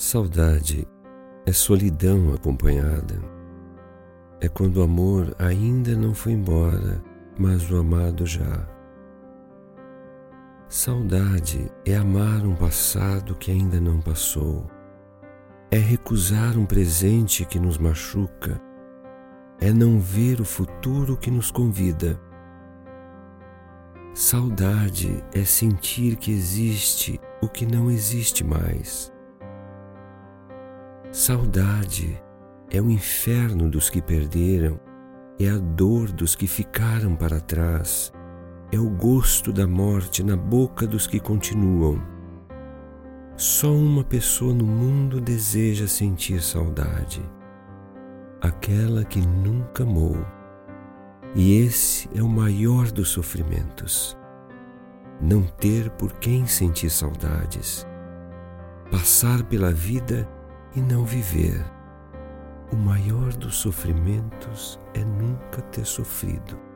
Saudade é solidão acompanhada. É quando o amor ainda não foi embora, mas o amado já. Saudade é amar um passado que ainda não passou. É recusar um presente que nos machuca. É não ver o futuro que nos convida. Saudade é sentir que existe o que não existe mais. Saudade é o inferno dos que perderam, é a dor dos que ficaram para trás, é o gosto da morte na boca dos que continuam. Só uma pessoa no mundo deseja sentir saudade, aquela que nunca amou. E esse é o maior dos sofrimentos. Não ter por quem sentir saudades, passar pela vida e não viver. O maior dos sofrimentos é nunca ter sofrido.